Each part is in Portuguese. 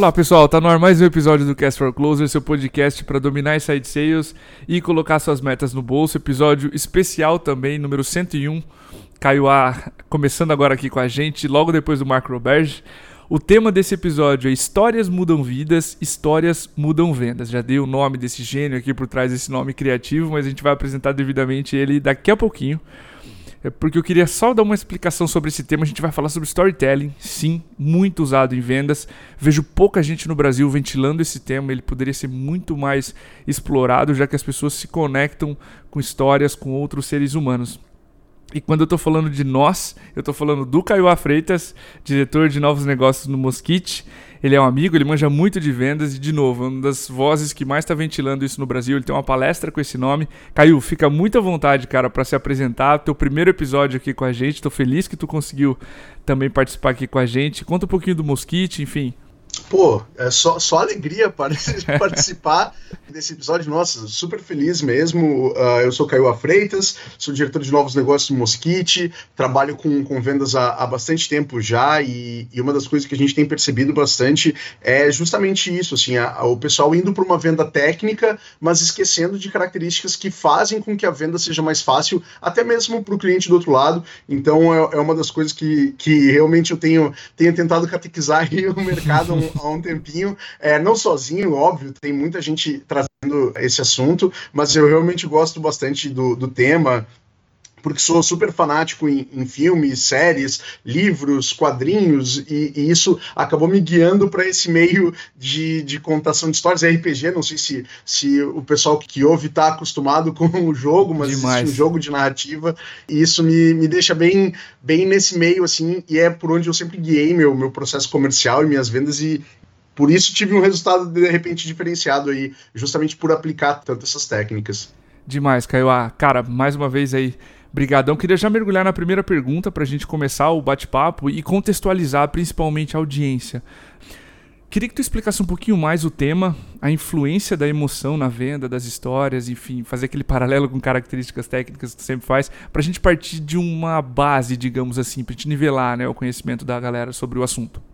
Olá pessoal, tá no ar mais um episódio do Cast for Closer, seu podcast para dominar inside sales e colocar suas metas no bolso. Episódio especial também, número 101. Caiu a começando agora aqui com a gente, logo depois do Marco Roberge. O tema desse episódio é Histórias mudam vidas, histórias mudam vendas. Já dei o nome desse gênio aqui por trás desse nome criativo, mas a gente vai apresentar devidamente ele daqui a pouquinho. É porque eu queria só dar uma explicação sobre esse tema. A gente vai falar sobre storytelling, sim, muito usado em vendas. Vejo pouca gente no Brasil ventilando esse tema. Ele poderia ser muito mais explorado, já que as pessoas se conectam com histórias com outros seres humanos. E quando eu estou falando de nós, eu estou falando do Caio Freitas, diretor de novos negócios no Mosquite. Ele é um amigo, ele manja muito de vendas e, de novo, uma das vozes que mais está ventilando isso no Brasil. Ele tem uma palestra com esse nome. Caio, fica muito à vontade, cara, para se apresentar. Teu primeiro episódio aqui com a gente. Estou feliz que tu conseguiu também participar aqui com a gente. Conta um pouquinho do Mosquite, enfim. Pô, é só, só alegria para participar desse episódio. Nossa, super feliz mesmo. Uh, eu sou Caio Freitas, sou diretor de novos negócios no Mosquite, trabalho com, com vendas há, há bastante tempo já e, e, uma das coisas que a gente tem percebido bastante é justamente isso, assim, a, a, o pessoal indo para uma venda técnica, mas esquecendo de características que fazem com que a venda seja mais fácil, até mesmo para o cliente do outro lado. Então é, é, uma das coisas que, que realmente eu tenho, tenho tentado catequizar o mercado há um tempinho, é, não sozinho, óbvio, tem muita gente trazendo esse assunto, mas eu realmente gosto bastante do, do tema, porque sou super fanático em, em, filmes, séries, livros, quadrinhos, e, e isso acabou me guiando para esse meio de, de, contação de histórias. RPG, não sei se, se o pessoal que ouve está acostumado com o jogo, mas Demais. existe um jogo de narrativa, e isso me, me deixa bem, bem nesse meio, assim, e é por onde eu sempre guiei meu, meu processo comercial e minhas vendas, e, por isso tive um resultado de repente diferenciado aí, justamente por aplicar tanto essas técnicas. Demais, Caio. Ah, cara, mais uma vez aí, brigadão. Queria já mergulhar na primeira pergunta para a gente começar o bate-papo e contextualizar principalmente a audiência. Queria que tu explicasse um pouquinho mais o tema, a influência da emoção na venda, das histórias, enfim, fazer aquele paralelo com características técnicas que tu sempre faz, para a gente partir de uma base, digamos assim, para gente nivelar né, o conhecimento da galera sobre o assunto.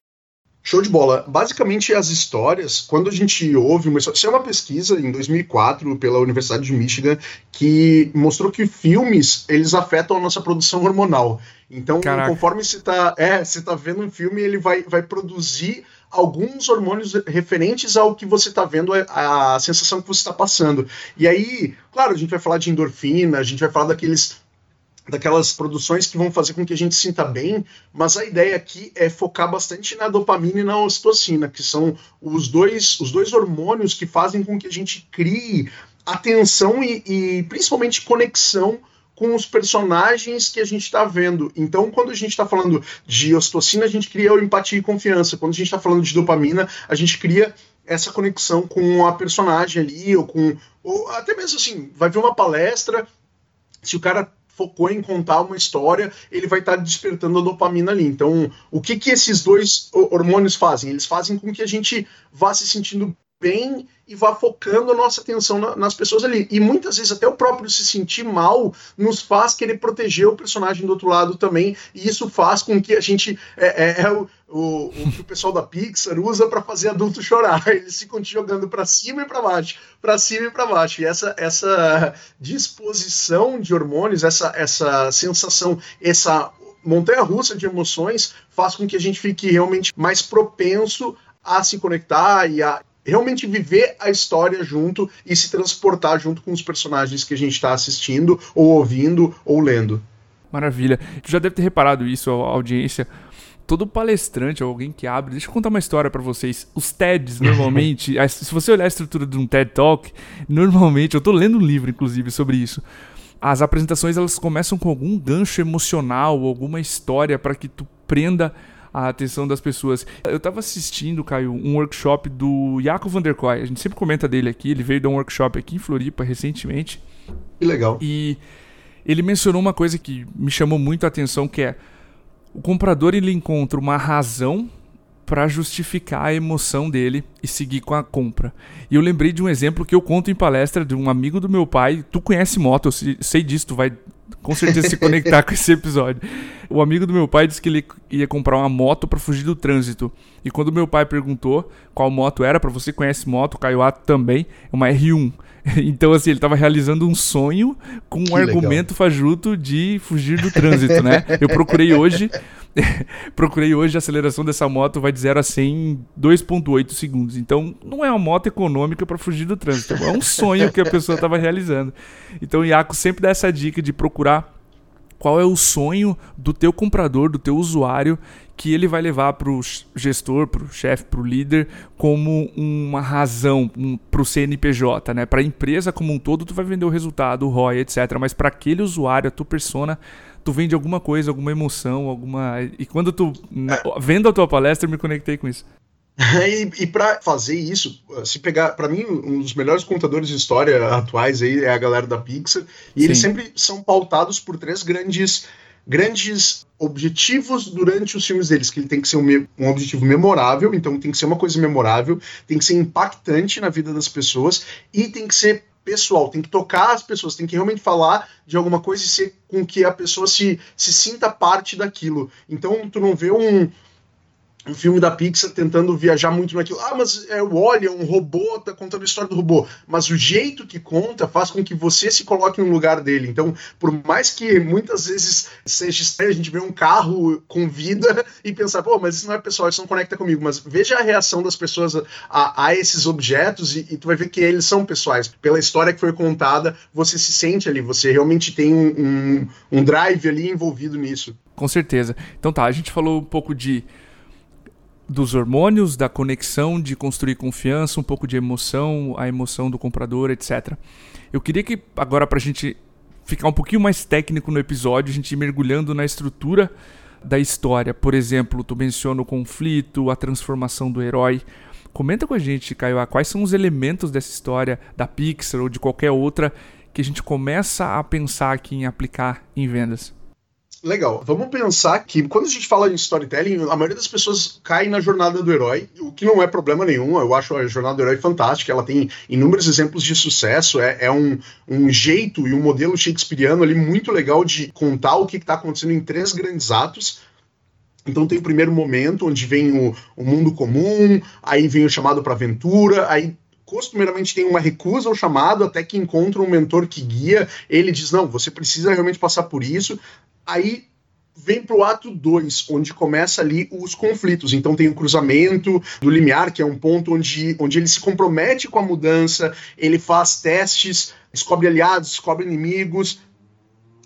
Show de bola. Basicamente, as histórias, quando a gente ouve uma história. Isso é uma pesquisa em 2004 pela Universidade de Michigan que mostrou que filmes eles afetam a nossa produção hormonal. Então, Caraca. conforme você está é, você tá vendo um filme, ele vai, vai produzir alguns hormônios referentes ao que você está vendo, a, a sensação que você está passando. E aí, claro, a gente vai falar de endorfina, a gente vai falar daqueles daquelas produções que vão fazer com que a gente sinta bem, mas a ideia aqui é focar bastante na dopamina e na ocitocina, que são os dois, os dois hormônios que fazem com que a gente crie atenção e, e principalmente conexão com os personagens que a gente está vendo. Então, quando a gente está falando de ocitocina, a gente cria empatia e confiança. Quando a gente está falando de dopamina, a gente cria essa conexão com a personagem ali, ou com. Ou até mesmo assim, vai ver uma palestra, se o cara focou em contar uma história, ele vai estar tá despertando a dopamina ali. Então, o que que esses dois hormônios fazem? Eles fazem com que a gente vá se sentindo bem e vá focando a nossa atenção na, nas pessoas ali. E muitas vezes até o próprio se sentir mal nos faz querer proteger o personagem do outro lado também, e isso faz com que a gente. É, é, é o, o, o, que o pessoal da Pixar usa para fazer adulto chorar. Eles ficam te jogando para cima e para baixo, para cima e para baixo. E essa, essa disposição de hormônios, essa, essa sensação, essa montanha russa de emoções faz com que a gente fique realmente mais propenso a se conectar e a realmente viver a história junto e se transportar junto com os personagens que a gente está assistindo, ou ouvindo, ou lendo. Maravilha. Tu já deve ter reparado isso, a audiência. Todo palestrante, alguém que abre. Deixa eu contar uma história para vocês. Os TEDs, normalmente. se você olhar a estrutura de um TED Talk, normalmente. Eu tô lendo um livro, inclusive, sobre isso. As apresentações elas começam com algum gancho emocional, alguma história para que tu prenda a atenção das pessoas. Eu estava assistindo, Caio, um workshop do Jaco van der Kooi. A gente sempre comenta dele aqui. Ele veio dar um workshop aqui em Floripa recentemente. Que legal. E ele mencionou uma coisa que me chamou muito a atenção, que é o comprador ele encontra uma razão para justificar a emoção dele e seguir com a compra. E eu lembrei de um exemplo que eu conto em palestra de um amigo do meu pai. Tu conhece moto, eu sei disso, tu vai com certeza se conectar com esse episódio. O amigo do meu pai disse que ele ia comprar uma moto para fugir do trânsito. E quando meu pai perguntou qual moto era, para você conhece moto, o também, é uma R1. Então, assim, ele estava realizando um sonho com um que argumento legal. fajuto de fugir do trânsito, né? Eu procurei hoje Procurei hoje a aceleração dessa moto vai de 0 a 100 em 2.8 segundos. Então, não é uma moto econômica para fugir do trânsito. É um sonho que a pessoa estava realizando. Então, o Iaco sempre dá essa dica de procurar qual é o sonho do teu comprador, do teu usuário, que ele vai levar para o gestor, para o chefe, para o líder, como uma razão um, para o CNPJ, né? Para a empresa como um todo, tu vai vender o resultado, o ROI, etc. Mas para aquele usuário, a tua persona, tu vende alguma coisa, alguma emoção, alguma. E quando tu. Na... Vendo a tua palestra, eu me conectei com isso. e, e para fazer isso, se pegar, para mim, um dos melhores contadores de história atuais aí é a galera da Pixar, e Sim. eles sempre são pautados por três grandes grandes objetivos durante os filmes deles, que ele tem que ser um, um, objetivo memorável, então tem que ser uma coisa memorável, tem que ser impactante na vida das pessoas e tem que ser pessoal, tem que tocar as pessoas, tem que realmente falar de alguma coisa e ser com que a pessoa se, se sinta parte daquilo. Então tu não vê um, um filme da Pixar tentando viajar muito naquilo. Ah, mas é o Wally, é um robô, tá contando a história do robô. Mas o jeito que conta faz com que você se coloque no lugar dele. Então, por mais que muitas vezes seja estranho a gente ver um carro com vida e pensar, pô, mas isso não é pessoal, isso não conecta comigo. Mas veja a reação das pessoas a, a esses objetos e, e, tu vai ver que eles são pessoais. Pela história que foi contada, você se sente ali, você realmente tem um, um, um drive ali envolvido nisso. Com certeza. Então tá, a gente falou um pouco de dos hormônios, da conexão, de construir confiança, um pouco de emoção, a emoção do comprador, etc. Eu queria que agora para a gente ficar um pouquinho mais técnico no episódio, a gente mergulhando na estrutura da história. Por exemplo, tu menciona o conflito, a transformação do herói. Comenta com a gente, Caio, quais são os elementos dessa história da Pixar ou de qualquer outra que a gente começa a pensar aqui em aplicar em vendas. Legal. Vamos pensar que quando a gente fala em storytelling, a maioria das pessoas cai na jornada do herói, o que não é problema nenhum. Eu acho a jornada do herói fantástica. Ela tem inúmeros exemplos de sucesso. É, é um, um jeito e um modelo shakespeariano ali muito legal de contar o que está acontecendo em três grandes atos. Então tem o primeiro momento onde vem o, o mundo comum, aí vem o chamado para aventura, aí costumeiramente tem uma recusa ao chamado até que encontra um mentor que guia. Ele diz: Não, você precisa realmente passar por isso. Aí vem para o ato 2, onde começa ali os conflitos. Então tem o cruzamento do limiar, que é um ponto onde, onde ele se compromete com a mudança, ele faz testes, descobre aliados, descobre inimigos,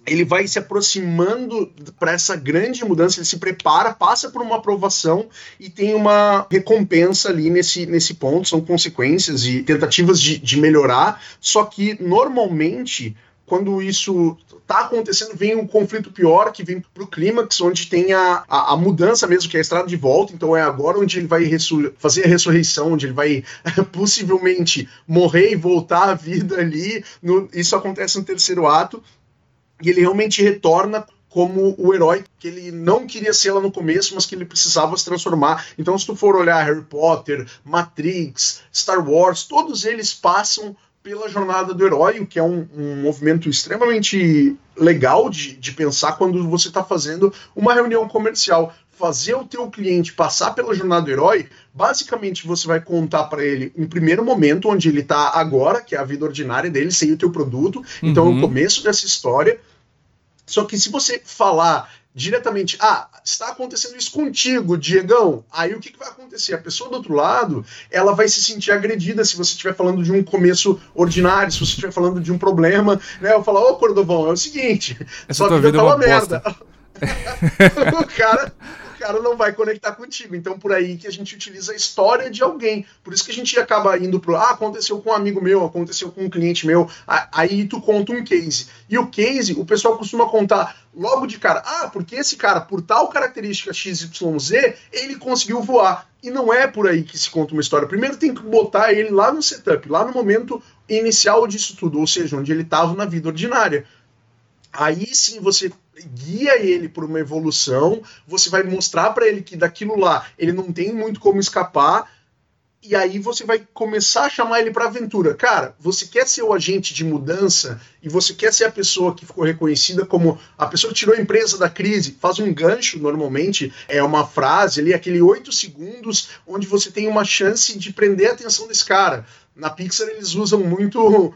ele vai se aproximando para essa grande mudança, ele se prepara, passa por uma aprovação e tem uma recompensa ali nesse, nesse ponto, são consequências e tentativas de, de melhorar, só que normalmente quando isso está acontecendo, vem um conflito pior, que vem para o clímax, onde tem a, a, a, mudança mesmo, que é a estrada de volta. Então é agora onde ele vai fazer a ressurreição, onde ele vai possivelmente morrer e voltar à vida ali. No, isso acontece no terceiro ato. E ele realmente retorna como o herói que ele não queria ser lá no começo, mas que ele precisava se transformar. Então, se tu for olhar Harry Potter, Matrix, Star Wars, todos eles passam pela jornada do herói, o que é um, um movimento extremamente legal de, de pensar quando você está fazendo uma reunião comercial. Fazer o teu cliente passar pela jornada do herói, basicamente você vai contar para ele um primeiro momento onde ele está agora, que é a vida ordinária dele, sem o teu produto. Então é o uhum. começo dessa história. Só que se você falar diretamente, ah, está acontecendo isso contigo, Diegão. Aí o que, que, vai acontecer? A pessoa do outro lado, ela vai se sentir agredida se você estiver falando de um começo ordinário, se você estiver falando de um problema, né? Eu falo, ô Cordovão, é o seguinte, Essa sua vida, vida tá uma, uma merda. o cara cara não vai conectar contigo. Então, por aí que a gente utiliza a história de alguém. Por isso que a gente acaba indo pro. Ah, aconteceu com um amigo meu, aconteceu com um cliente meu. Aí tu conta um case. E o case, o pessoal costuma contar logo de cara. Ah, porque esse cara, por tal característica XYZ, ele conseguiu voar. E não é por aí que se conta uma história. Primeiro tem que botar ele lá no setup, lá no momento inicial disso tudo, ou seja, onde ele estava na vida ordinária. Aí sim você guia ele por uma evolução, você vai mostrar para ele que daquilo lá ele não tem muito como escapar, e aí você vai começar a chamar ele para aventura. Cara, você quer ser o agente de mudança e você quer ser a pessoa que ficou reconhecida como a pessoa que tirou a empresa da crise, faz um gancho normalmente, é uma frase ali, aquele oito segundos onde você tem uma chance de prender a atenção desse cara. Na Pixar eles usam muito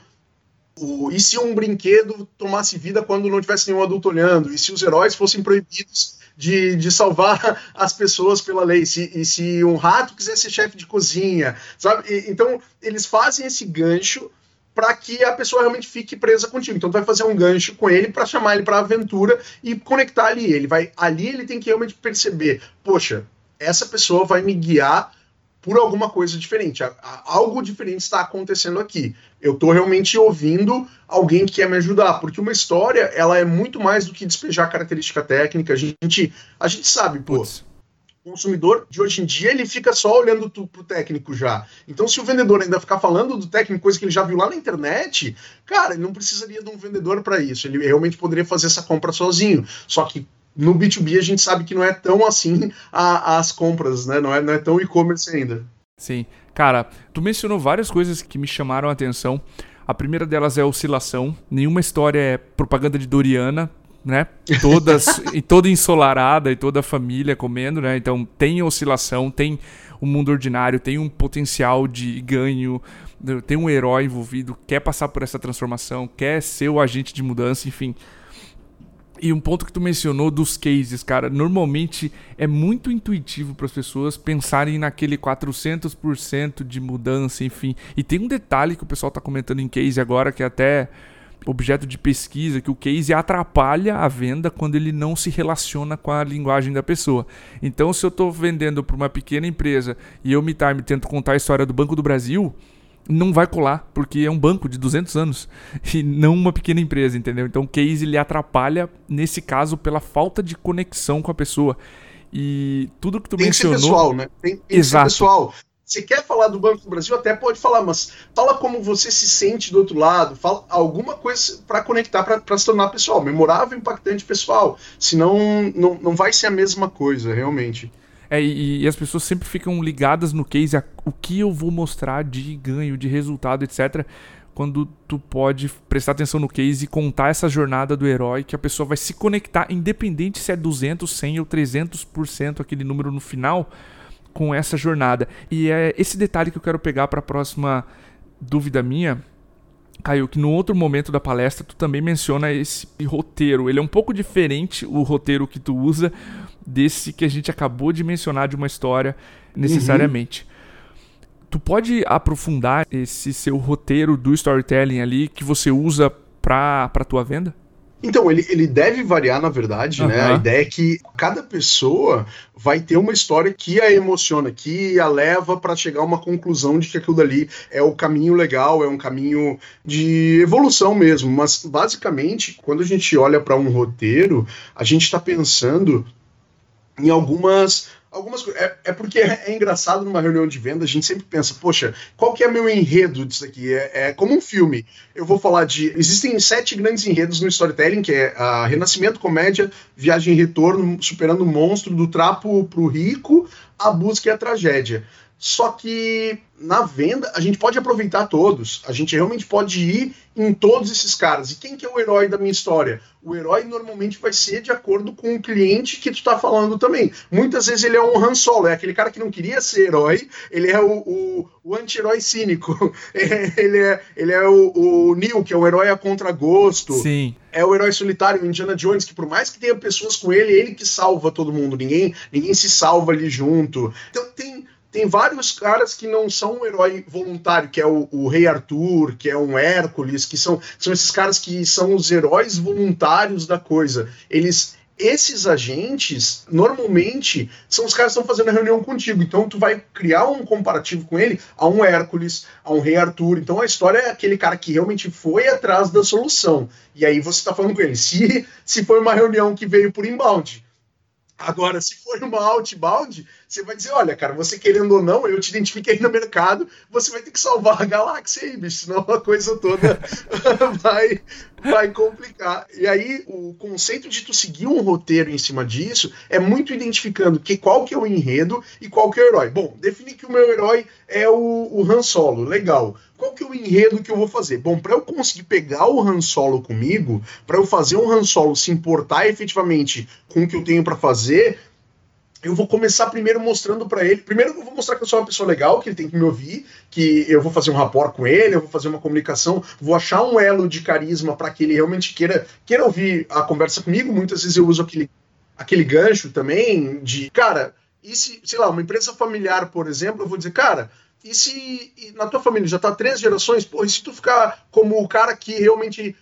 e se um brinquedo tomasse vida quando não tivesse nenhum adulto olhando? E se os heróis fossem proibidos de, de salvar as pessoas pela lei? Se, e se um rato quisesse ser chefe de cozinha? Sabe? E, então, eles fazem esse gancho para que a pessoa realmente fique presa contigo. Então, tu vai fazer um gancho com ele para chamar ele para aventura e conectar ali. Ele vai ali ele tem que realmente perceber, poxa, essa pessoa vai me guiar por alguma coisa diferente. Algo diferente está acontecendo aqui. Eu estou realmente ouvindo alguém que quer me ajudar, porque uma história ela é muito mais do que despejar característica técnica. A gente, a gente sabe, pô. O consumidor de hoje em dia ele fica só olhando tu, pro técnico já. Então, se o vendedor ainda ficar falando do técnico, coisa que ele já viu lá na internet, cara, ele não precisaria de um vendedor para isso. Ele realmente poderia fazer essa compra sozinho. Só que no B2B a gente sabe que não é tão assim a, as compras, né? Não é, não é tão e-commerce ainda. Sim. Cara, tu mencionou várias coisas que me chamaram a atenção. A primeira delas é a oscilação. Nenhuma história é propaganda de Doriana, né? Todas, e toda ensolarada e toda a família comendo, né? Então tem oscilação, tem um mundo ordinário, tem um potencial de ganho, tem um herói envolvido, quer passar por essa transformação, quer ser o agente de mudança, enfim. E um ponto que tu mencionou dos cases, cara, normalmente é muito intuitivo para as pessoas pensarem naquele 400% de mudança, enfim. E tem um detalhe que o pessoal está comentando em case agora, que é até objeto de pesquisa, que o case atrapalha a venda quando ele não se relaciona com a linguagem da pessoa. Então, se eu estou vendendo para uma pequena empresa e eu me time tento contar a história do Banco do Brasil, não vai colar, porque é um banco de 200 anos e não uma pequena empresa, entendeu? Então o case ele atrapalha nesse caso pela falta de conexão com a pessoa. E tudo que tu tem mencionou, que ser pessoal, né? Tem, tem Exato. que ser pessoal. Você quer falar do Banco do Brasil, até pode falar, mas fala como você se sente do outro lado, fala alguma coisa para conectar, para se tornar pessoal, memorável, impactante, pessoal. Senão não, não vai ser a mesma coisa, realmente. É, e, e, as pessoas sempre ficam ligadas no case, a, o que eu vou mostrar de ganho, de resultado, etc. Quando tu pode prestar atenção no case e contar essa jornada do herói, que a pessoa vai se conectar, independente se é 200, 100 ou 300% aquele número no final, com essa jornada. E é esse detalhe que eu quero pegar para a próxima dúvida minha, Caio, que no outro momento da palestra tu também menciona esse roteiro. Ele é um pouco diferente, o roteiro que tu usa, desse que a gente acabou de mencionar de uma história necessariamente. Uhum. Tu pode aprofundar esse seu roteiro do storytelling ali que você usa para a tua venda? Então, ele, ele deve variar, na verdade, uhum. né? A ideia é que cada pessoa vai ter uma história que a emociona, que a leva para chegar a uma conclusão de que aquilo dali é o caminho legal, é um caminho de evolução mesmo. Mas, basicamente, quando a gente olha para um roteiro, a gente está pensando em algumas algumas. É, é, porque é, é, engraçado numa reunião de venda, a gente sempre pensa, poxa, qual que é meu enredo disso aqui? É, é, como um filme. Eu vou falar de. Existem sete grandes enredos no storytelling, que é a Renascimento, Comédia, Viagem e Retorno, Superando o Monstro, do Trapo pro Rico, a Busca e a Tragédia. Só que na venda a gente pode aproveitar todos. A gente realmente pode ir em todos esses caras. E quem que é o herói da minha história? O herói normalmente vai ser de acordo com o cliente que tu está falando também. Muitas vezes ele é um Han Solo, é aquele cara que não queria ser herói, ele é o, o, o anti-herói cínico. ele é, ele é o, o Neil, que é o herói a contragosto. Sim. É o herói solitário, o Indiana Jones, que por mais que tenha pessoas com ele, ele que salva todo mundo. Ninguém, ninguém se salva ali junto. Então tem tem vários caras que não são um herói voluntário, que é o, o, Rei Arthur, que é um Hércules, que são, são esses caras que são os heróis voluntários da coisa. Eles. Esses agentes, normalmente, são os caras que estão fazendo a reunião contigo. Então, tu vai criar um comparativo com ele a um Hércules, a um Rei Arthur. Então, a história é aquele cara que realmente foi atrás da solução. E aí você está falando com ele. Se, se foi uma reunião que veio por inbound, Agora, se for uma outbound, você vai dizer, olha, cara, você querendo ou não, eu te identifiquei no mercado, você vai ter que salvar a galáxia aí, bicho, senão a coisa toda vai, vai complicar. E aí, o conceito de tu seguir um roteiro em cima disso é muito identificando que qual que é o enredo e qual que é o herói. Bom, definir que o meu herói é o, o Han Solo, legal. Qual que é o enredo que eu vou fazer? Bom, para eu conseguir pegar o Han Solo comigo, para eu fazer um Han Solo se importar efetivamente com o que eu tenho para fazer, eu vou começar primeiro mostrando para ele. Primeiro eu vou mostrar que eu sou uma pessoa legal, que ele tem que me ouvir, que eu vou fazer um rapport com ele, eu vou fazer uma comunicação, vou achar um elo de carisma para que ele realmente queira, queira ouvir a conversa comigo. Muitas vezes eu uso aquele, aquele gancho também de, cara, e se, sei lá, uma empresa familiar, por exemplo, eu vou dizer, cara, e se e na tua família já tá três gerações, pô, e se tu ficar como o cara que realmente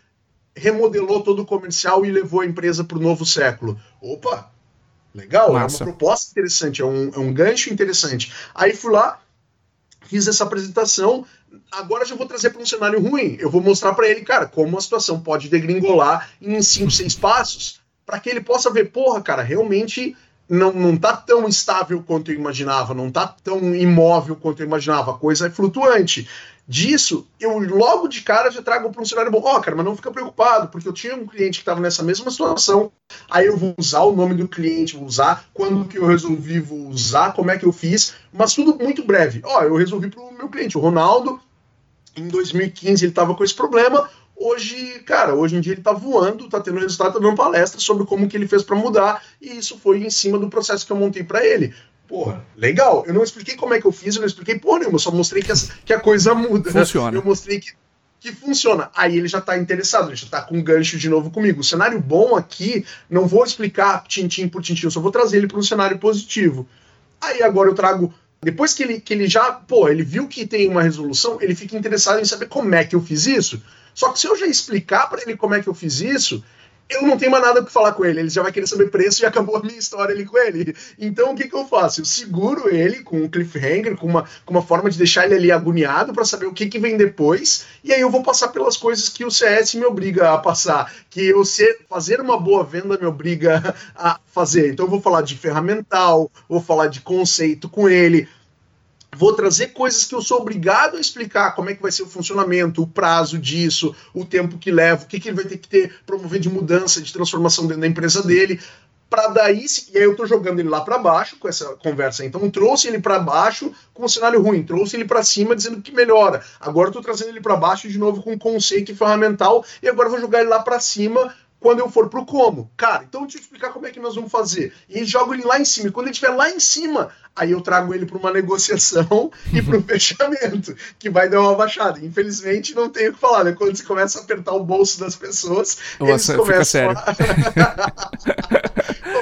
remodelou todo o comercial e levou a empresa para o novo século? Opa, legal, Massa. é uma proposta interessante, é um, é um gancho interessante. Aí fui lá, fiz essa apresentação, agora já vou trazer para um cenário ruim. Eu vou mostrar para ele, cara, como a situação pode degringolar em cinco, seis passos, para que ele possa ver, porra, cara, realmente não, não tá tão estável quanto eu imaginava, não tá tão imóvel quanto eu imaginava, a coisa é flutuante. Disso, eu logo de cara já trago para um cenário bom. Ó, oh, cara, mas não fica preocupado, porque eu tinha um cliente que estava nessa mesma situação, aí eu vou usar o nome do cliente, vou usar. Quando que eu resolvi, vou usar, como é que eu fiz, mas tudo muito breve. Ó, oh, eu resolvi para o meu cliente, o Ronaldo, em 2015 ele estava com esse problema, hoje, cara, hoje em dia ele tá voando, tá tendo resultado, tá dando palestra sobre como que ele fez para mudar, e isso foi em cima do processo que eu montei para ele. Porra, legal. Eu não expliquei como é que eu fiz, eu não expliquei porra nenhuma, eu só mostrei que a, que a coisa muda. Funciona. Eu mostrei que, que funciona. Aí ele já tá interessado, ele já tá com um gancho de novo comigo. O cenário bom aqui, não vou explicar tintim por tintim, eu só vou trazer ele para um cenário positivo. Aí agora eu trago depois que ele, que ele já, pô, ele viu que tem uma resolução, ele fica interessado em saber como é que eu fiz isso. Só que se eu já explicar para ele como é que eu fiz isso, eu não tenho mais nada que falar com ele. Ele já vai querer saber preço e acabou a minha história ali com ele. Então o que, que eu faço? Eu seguro ele com um cliffhanger, com uma, com uma forma de deixar ele ali agoniado para saber o que, que vem depois. E aí eu vou passar pelas coisas que o CS me obriga a passar. Que eu ser, fazer uma boa venda me obriga a fazer. Então eu vou falar de ferramental, vou falar de conceito com ele Vou trazer coisas que eu sou obrigado a explicar, como é que vai ser o funcionamento, o prazo disso, o tempo que leva, o que, que ele vai ter que ter, promover de mudança, de transformação dentro da empresa dele, para daí, e aí eu estou jogando ele lá para baixo com essa conversa. Então trouxe ele para baixo com um cenário ruim, trouxe ele para cima dizendo que melhora. Agora estou trazendo ele para baixo de novo com conceito ferramental e agora vou jogar ele lá para cima quando eu for pro como. Cara, então deixa eu te explicar como é que nós vamos fazer. E jogo ele lá em cima. E quando ele estiver lá em cima, aí eu trago ele para uma negociação e para um fechamento, que vai dar uma baixada. Infelizmente, não tenho o que falar, né? Quando você começa a apertar o bolso das pessoas, Nossa, eles começam a...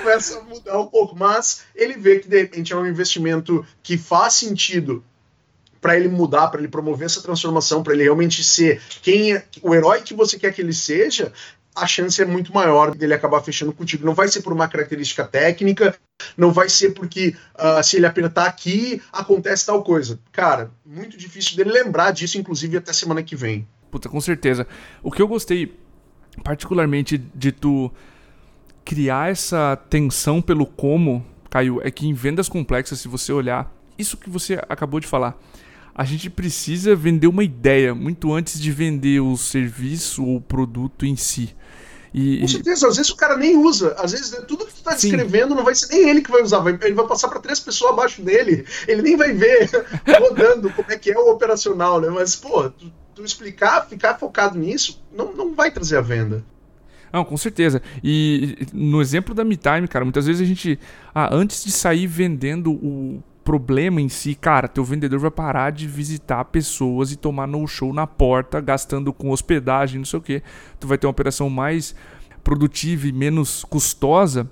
começa a mudar um pouco. Mas ele vê que, de repente, é um investimento que faz sentido para ele mudar, para ele promover essa transformação, para ele realmente ser quem é, o herói que você quer que ele seja, a chance é muito maior dele acabar fechando contigo. Não vai ser por uma característica técnica, não vai ser porque uh, se ele apertar aqui acontece tal coisa. Cara, muito difícil dele lembrar disso, inclusive até semana que vem. Puta, com certeza. O que eu gostei particularmente de tu criar essa tensão pelo como, Caio, é que em vendas complexas, se você olhar, isso que você acabou de falar, a gente precisa vender uma ideia muito antes de vender o serviço ou o produto em si. E, Com certeza, às vezes o cara nem usa. Às vezes né, tudo que tu tá descrevendo não vai ser nem ele que vai usar, ele vai passar para três pessoas abaixo dele. Ele nem vai ver rodando como é que é o operacional, né? Mas, pô, tu, tu explicar, ficar focado nisso, não, não vai trazer a venda. Não, com certeza. E no exemplo da MeTime, cara, muitas vezes a gente, ah, antes de sair vendendo o problema em si, cara, teu vendedor vai parar de visitar pessoas e tomar no show na porta, gastando com hospedagem, não sei o que. Tu vai ter uma operação mais produtiva e menos custosa.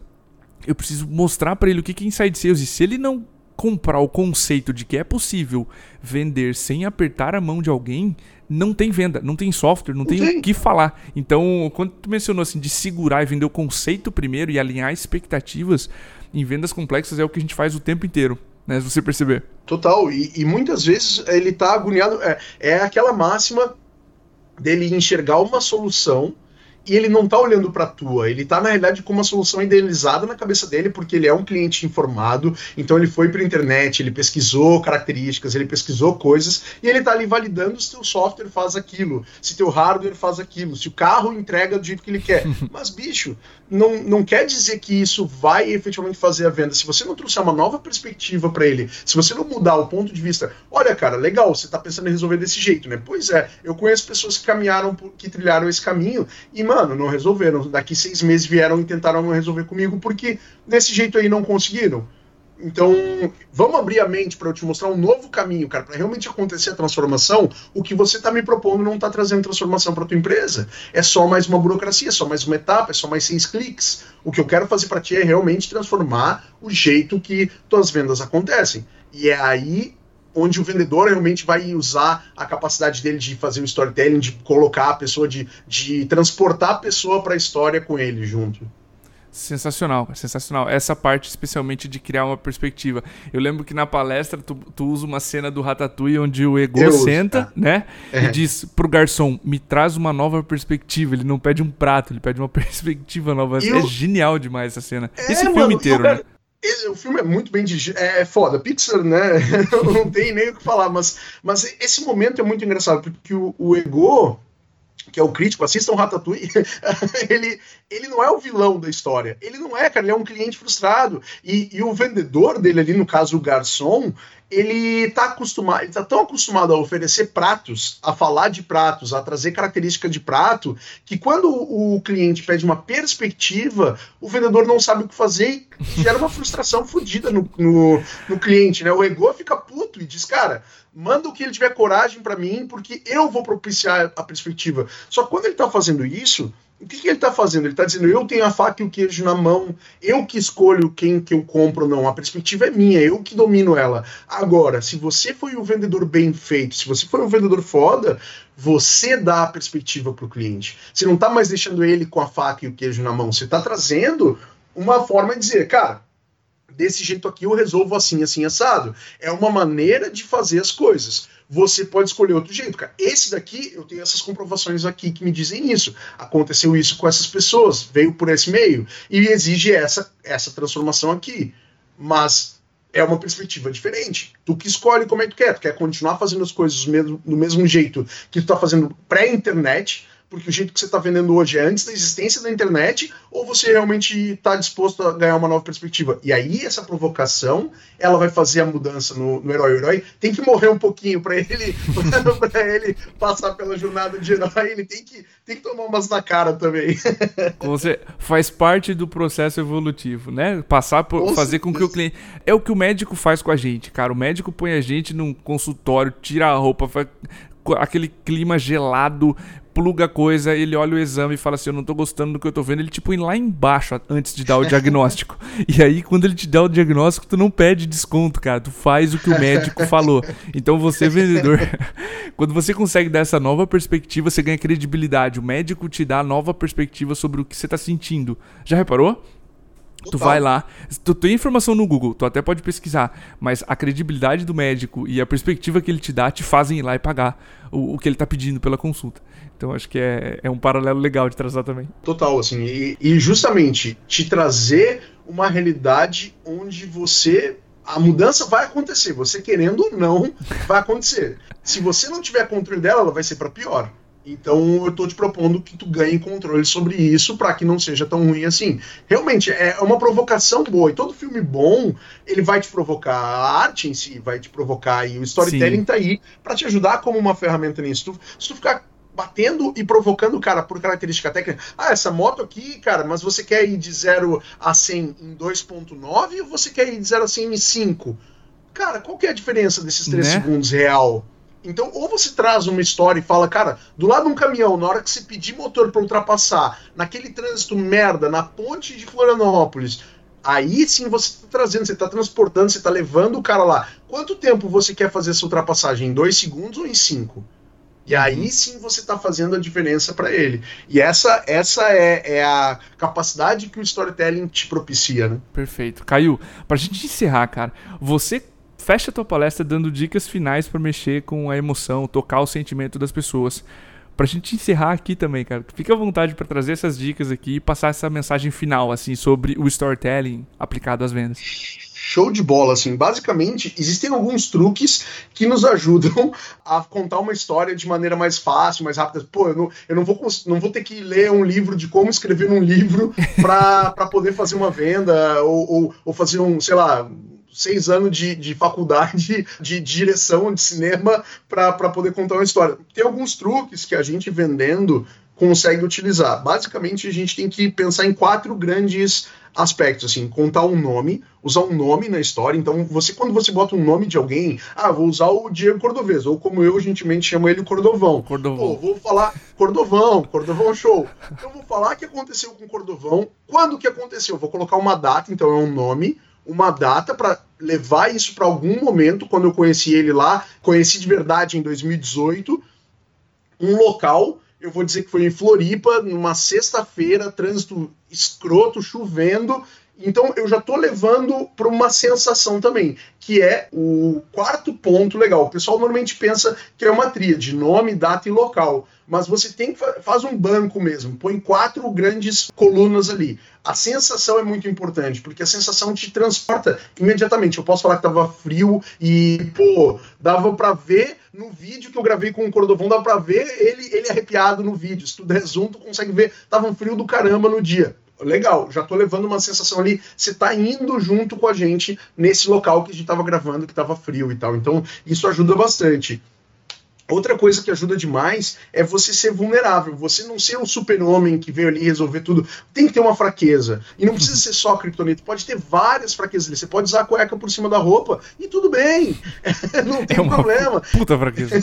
Eu preciso mostrar para ele o que é inside sales e se ele não comprar o conceito de que é possível vender sem apertar a mão de alguém, não tem venda, não tem software, não tem o que falar. Então, quando tu mencionou assim de segurar e vender o conceito primeiro e alinhar expectativas em vendas complexas é o que a gente faz o tempo inteiro né? Se você perceber. Total, e, e muitas vezes ele tá agoniado. É, é aquela máxima dele enxergar uma solução e ele não tá olhando para tua, ele tá na realidade com uma solução idealizada na cabeça dele, porque ele é um cliente informado, então ele foi para internet, ele pesquisou características, ele pesquisou coisas e ele tá ali validando se teu software faz aquilo, se teu hardware faz aquilo, se o carro entrega do jeito que ele quer. Mas bicho, não, não quer dizer que isso vai efetivamente fazer a venda. Se você não trouxer uma nova perspectiva para ele, se você não mudar o ponto de vista, olha, cara, legal, você tá pensando em resolver desse jeito, né? Pois é, eu conheço pessoas que caminharam, que trilharam esse caminho e, mano, não resolveram. Daqui seis meses vieram e tentaram resolver comigo porque desse jeito aí não conseguiram. Então, vamos abrir a mente para eu te mostrar um novo caminho, cara, para realmente acontecer a transformação. O que você está me propondo não está trazendo transformação para tua empresa. É só mais uma burocracia, é só mais uma etapa, é só mais seis cliques. O que eu quero fazer para ti é realmente transformar o jeito que tuas vendas acontecem. E é aí onde o vendedor realmente vai usar a capacidade dele de fazer o storytelling, de colocar a pessoa, de, de transportar a pessoa para a história com ele junto. Sensacional, sensacional. Essa parte, especialmente de criar uma perspectiva. Eu lembro que na palestra tu, tu usa uma cena do Ratatouille onde o Ego Eu senta, uso, né? É. E diz pro garçom: me traz uma nova perspectiva. Ele não pede um prato, ele pede uma perspectiva nova. é genial demais essa cena. É, Esse filme inteiro, né? Esse, o filme é muito bem dirigido. É, é foda. Pixar, né? não tem nem o que falar. Mas, mas esse momento é muito engraçado, porque o, o Ego que é o crítico, assistam Ratatouille, ele, ele não é o vilão da história. Ele não é, cara, ele é um cliente frustrado. E, e o vendedor dele ali, no caso o garçom, ele tá acostumado, ele tá tão acostumado a oferecer pratos, a falar de pratos, a trazer característica de prato, que quando o cliente pede uma perspectiva, o vendedor não sabe o que fazer e gera uma frustração fodida no, no, no, cliente, né? O ego fica puto e diz, cara, manda o que ele tiver coragem para mim, porque eu vou propiciar a perspectiva. Só quando ele tá fazendo isso, o que, que ele está fazendo? Ele está dizendo: eu tenho a faca e o queijo na mão, eu que escolho quem que eu compro ou não. A perspectiva é minha, eu que domino ela. Agora, se você foi um vendedor bem feito, se você for um vendedor foda, você dá a perspectiva para o cliente. Você não está mais deixando ele com a faca e o queijo na mão. Você está trazendo uma forma de dizer, cara, desse jeito aqui eu resolvo assim, assim, assado. É uma maneira de fazer as coisas você pode escolher outro jeito, cara. Esse daqui, eu tenho essas comprovações aqui que me dizem isso. Aconteceu isso com essas pessoas, veio por esse meio e exige essa, essa transformação aqui. Mas é uma perspectiva diferente. Tu que escolhe como é que tu quer. Tu quer continuar fazendo as coisas do mesmo, do mesmo jeito que tu tá fazendo pré-internet, porque o jeito que você está vendendo hoje é antes da existência da internet, ou você realmente está disposto a ganhar uma nova perspectiva? E aí, essa provocação, ela vai fazer a mudança no, no herói. O herói tem que morrer um pouquinho para ele, ele passar pela jornada de herói, ele tem que, tem que tomar umas na cara também. Você faz parte do processo evolutivo, né? Passar por fazer com que o cliente. É o que o médico faz com a gente, cara. O médico põe a gente num consultório, tira a roupa, faz aquele clima gelado, pluga a coisa, ele olha o exame e fala assim: Eu não tô gostando do que eu tô vendo. Ele, tipo, ir lá embaixo antes de dar o diagnóstico. e aí, quando ele te dá o diagnóstico, tu não pede desconto, cara. Tu faz o que o médico falou. Então, você, vendedor, quando você consegue dar essa nova perspectiva, você ganha credibilidade. O médico te dá a nova perspectiva sobre o que você tá sentindo. Já reparou? Tu vai lá, tu tem informação no Google, tu até pode pesquisar, mas a credibilidade do médico e a perspectiva que ele te dá te fazem ir lá e pagar o, o que ele tá pedindo pela consulta. Então acho que é, é um paralelo legal de traçar também. Total, assim, e, e justamente te trazer uma realidade onde você a mudança vai acontecer, você querendo ou não, vai acontecer. Se você não tiver controle dela, ela vai ser para pior. Então eu estou te propondo que tu ganhe controle sobre isso para que não seja tão ruim assim. Realmente é uma provocação boa e todo filme bom ele vai te provocar, a arte em si vai te provocar e o storytelling Sim. tá aí para te ajudar como uma ferramenta nisso. Se tu ficar batendo e provocando o cara por característica técnica. Ah, essa moto aqui, cara, mas você quer ir de 0 a 100 em 2.9 ou você quer ir de 0 a 100 em 5? Cara, qual que é a diferença desses 3 né? segundos real? Então, ou você traz uma história e fala, cara, do lado de um caminhão, na hora que você pedir motor para ultrapassar, naquele trânsito merda, na ponte de Florianópolis, aí sim você está trazendo, você está transportando, você está levando o cara lá. Quanto tempo você quer fazer essa ultrapassagem? Em dois segundos ou em cinco? E aí uhum. sim você está fazendo a diferença para ele. E essa, essa é, é, a capacidade que o storytelling te propicia, né? Perfeito. Caiu, para a gente encerrar, cara, você fecha a tua palestra dando dicas finais para mexer com a emoção, tocar o sentimento das pessoas. pra gente encerrar aqui também, cara, fica à vontade para trazer essas dicas aqui e passar essa mensagem final, assim, sobre o storytelling aplicado às vendas show de bola, assim. Basicamente, existem alguns truques que nos ajudam a contar uma história de maneira mais fácil, mais rápida. Pô, eu não, eu não, vou, não vou ter que ler um livro de como escrever um livro para poder fazer uma venda ou, ou, ou fazer um, sei lá, seis anos de, de faculdade de direção de cinema para poder contar uma história. Tem alguns truques que a gente vendendo consegue utilizar. Basicamente, a gente tem que pensar em quatro grandes aspectos, assim, contar um nome, usar um nome na história. Então, você quando você bota um nome de alguém, ah, vou usar o Diego Cordovez, ou como eu gentilmente chamo ele, Cordovão. Cordovão. Pô, vou falar Cordovão, Cordovão show. Então, vou falar o que aconteceu com Cordovão, quando que aconteceu, vou colocar uma data, então é um nome, uma data para levar isso para algum momento, quando eu conheci ele lá, conheci de verdade em 2018, um local eu vou dizer que foi em Floripa, numa sexta-feira, trânsito escroto, chovendo. Então eu já estou levando para uma sensação também, que é o quarto ponto legal. O pessoal normalmente pensa que é uma tríade, nome, data e local. Mas você tem que faz um banco mesmo, põe quatro grandes colunas ali. A sensação é muito importante, porque a sensação te transporta imediatamente. Eu posso falar que estava frio e, pô, dava para ver no vídeo que eu gravei com o Cordovão, dava para ver ele, ele arrepiado no vídeo. Se tu der zoom, tu consegue ver, tava um frio do caramba no dia legal, já tô levando uma sensação ali, você tá indo junto com a gente nesse local que a gente tava gravando, que tava frio e tal. Então, isso ajuda bastante. Outra coisa que ajuda demais é você ser vulnerável, você não ser um super-homem que veio ali resolver tudo. Tem que ter uma fraqueza. E não precisa ser só criptonita, pode ter várias fraquezas ali. Você pode usar a cueca por cima da roupa e tudo bem. não tem é problema. Puta fraqueza.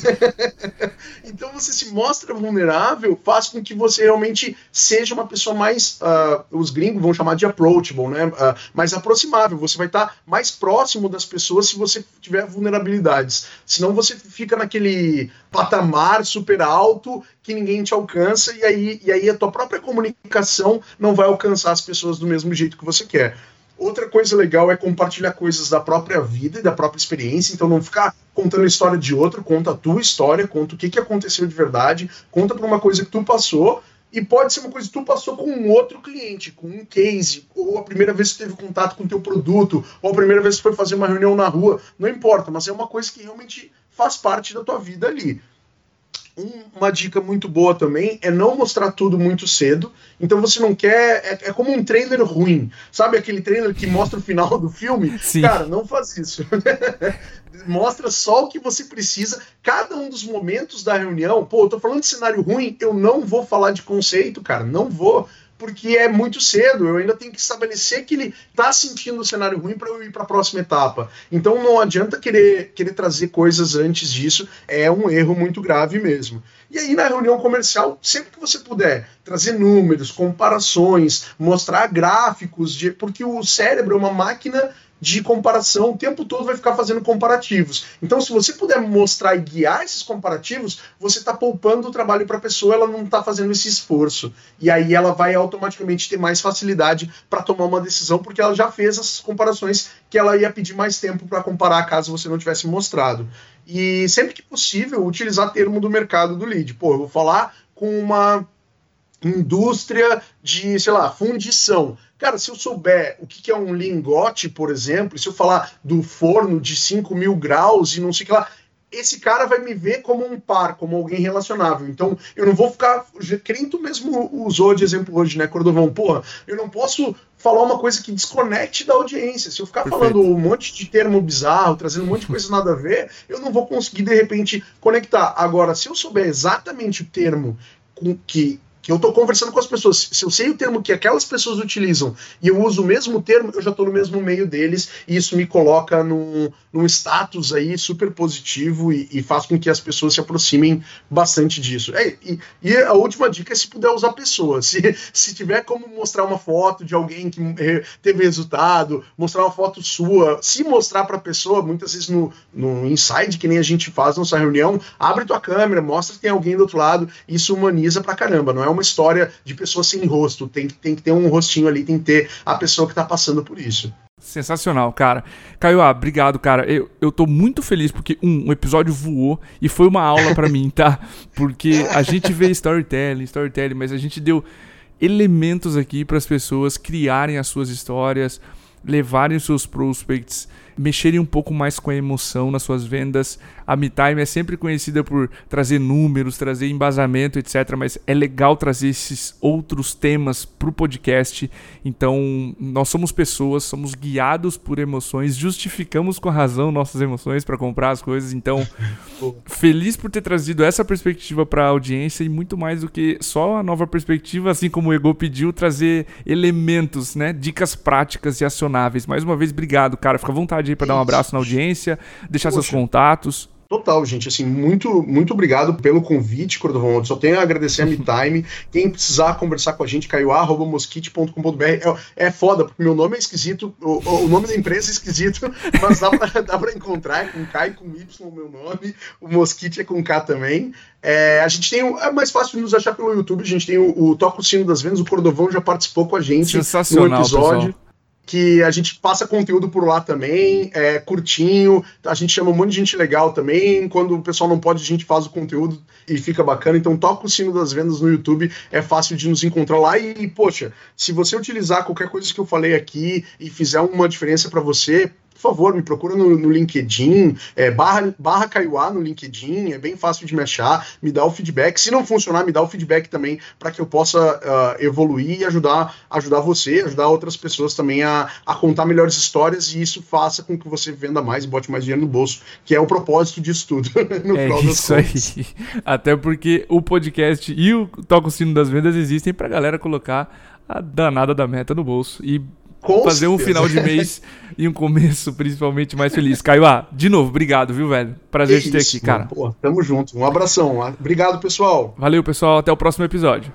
então você se mostra vulnerável, faz com que você realmente seja uma pessoa mais. Uh, os gringos vão chamar de approachable, né? Uh, mais aproximável. Você vai estar mais próximo das pessoas se você tiver vulnerabilidades. Senão você fica naquele patamar super alto que ninguém te alcança e aí, e aí a tua própria comunicação não vai alcançar as pessoas do mesmo jeito que você quer. Outra coisa legal é compartilhar coisas da própria vida e da própria experiência, então não ficar contando a história de outro, conta a tua história, conta o que, que aconteceu de verdade, conta por uma coisa que tu passou, e pode ser uma coisa que tu passou com um outro cliente, com um case, ou a primeira vez que teve contato com o teu produto, ou a primeira vez que foi fazer uma reunião na rua, não importa, mas é uma coisa que realmente faz parte da tua vida ali. Um, uma dica muito boa também é não mostrar tudo muito cedo. Então você não quer. É, é, como um trailer ruim. Sabe aquele trailer que mostra o final do filme? Sim. Cara, não faz isso. Mostra só o que você precisa. Cada um dos momentos da reunião. Pô, eu tô falando de cenário ruim, eu não vou falar de conceito, cara. Não vou porque é muito cedo. Eu ainda tenho que estabelecer que ele está sentindo o cenário ruim para eu ir para a próxima etapa. Então não adianta querer, querer trazer coisas antes disso, é um erro muito grave mesmo. E aí na reunião comercial, sempre que você puder, trazer números, comparações, mostrar gráficos, de, porque o cérebro é uma máquina de comparação, o tempo todo vai ficar fazendo comparativos. Então, se você puder mostrar e guiar esses comparativos, você está poupando o trabalho para a pessoa, ela não está fazendo esse esforço. E aí ela vai automaticamente ter mais facilidade para tomar uma decisão, porque ela já fez essas comparações que ela ia pedir mais tempo para comparar caso você não tivesse mostrado. E sempre que possível, utilizar termo do mercado do lead. Pô, eu vou falar com uma indústria de, sei lá, fundição. Cara, se eu souber o que é um lingote, por exemplo, se eu falar do forno de 5 mil graus e não sei o que lá, esse cara vai me ver como um par, como alguém relacionável. Então, eu não vou ficar. Crento mesmo usou de exemplo hoje, né, Cordovão? Porra, eu não posso falar uma coisa que desconecte da audiência. Se eu ficar Perfeito. falando um monte de termo bizarro, trazendo um monte de coisa nada a ver, eu não vou conseguir, de repente, conectar. Agora, se eu souber exatamente o termo com que que eu estou conversando com as pessoas. Se eu sei o termo que aquelas pessoas utilizam e eu uso o mesmo termo, eu já estou no mesmo meio deles e isso me coloca num, num status aí super positivo e, e, faz com que as pessoas se aproximem bastante disso. É, e, e, a última dica é se puder usar pessoas. Se, se tiver como mostrar uma foto de alguém que teve resultado, mostrar uma foto sua, se mostrar para a pessoa, muitas vezes no, no inside, que nem a gente faz na nossa reunião, abre tua câmera, mostra que tem alguém do outro lado, isso humaniza pra caramba, não é uma história de pessoa sem rosto, tem, tem que ter um rostinho ali, tem que ter a pessoa que está passando por isso. Sensacional, cara. Caio, ah, obrigado, cara. Eu, eu tô muito feliz porque, um, o episódio voou e foi uma aula para mim, tá? Porque a gente vê storytelling, storytelling, mas a gente deu elementos aqui para as pessoas criarem as suas histórias, levarem os seus prospects mexerem um pouco mais com a emoção nas suas vendas. A MeTime é sempre conhecida por trazer números, trazer embasamento, etc. Mas é legal trazer esses outros temas para o podcast. Então, nós somos pessoas, somos guiados por emoções, justificamos com a razão nossas emoções para comprar as coisas. Então, feliz por ter trazido essa perspectiva para a audiência e muito mais do que só a nova perspectiva, assim como o Ego pediu, trazer elementos, né? Dicas práticas e acionáveis. Mais uma vez, obrigado, cara. Fica à vontade aí para dar um abraço na audiência, deixar Poxa. seus contatos. Total, gente. Assim, muito, muito obrigado pelo convite, Cordovão. Só tenho a agradecer a MeTime. Quem precisar conversar com a gente, caiuá.mosquite.com.br. É, é foda, porque meu nome é esquisito, o, o nome da empresa é esquisito, mas dá pra, dá pra encontrar. É com K e com Y o meu nome. O Mosquite é com K também. É, a gente tem. É mais fácil de nos achar pelo YouTube. A gente tem o, o Toca o Sino das Vendas. O Cordovão já participou com a gente no episódio. Pessoal que a gente passa conteúdo por lá também, é curtinho, a gente chama um monte de gente legal também, quando o pessoal não pode, a gente faz o conteúdo e fica bacana, então toca o sino das vendas no YouTube, é fácil de nos encontrar lá. E, poxa, se você utilizar qualquer coisa que eu falei aqui e fizer uma diferença para você, por favor, me procura no, no LinkedIn, é, barra, barra Kaiowá no LinkedIn, é bem fácil de me achar, me dá o feedback. Se não funcionar, me dá o feedback também para que eu possa uh, evoluir e ajudar, ajudar você, ajudar outras pessoas também a, a contar melhores histórias e isso faça com que você venda mais e bote mais dinheiro no bolso, que é o propósito disso tudo. é isso aí. Até porque o podcast e o Toca o Sino das Vendas existem para galera colocar a danada da meta no bolso e com fazer um final de mês e um começo, principalmente, mais feliz. Caio, ah, de novo, obrigado, viu, velho? Prazer te ter aqui, cara. Pô, tamo junto. Um abração. Obrigado, pessoal. Valeu, pessoal. Até o próximo episódio.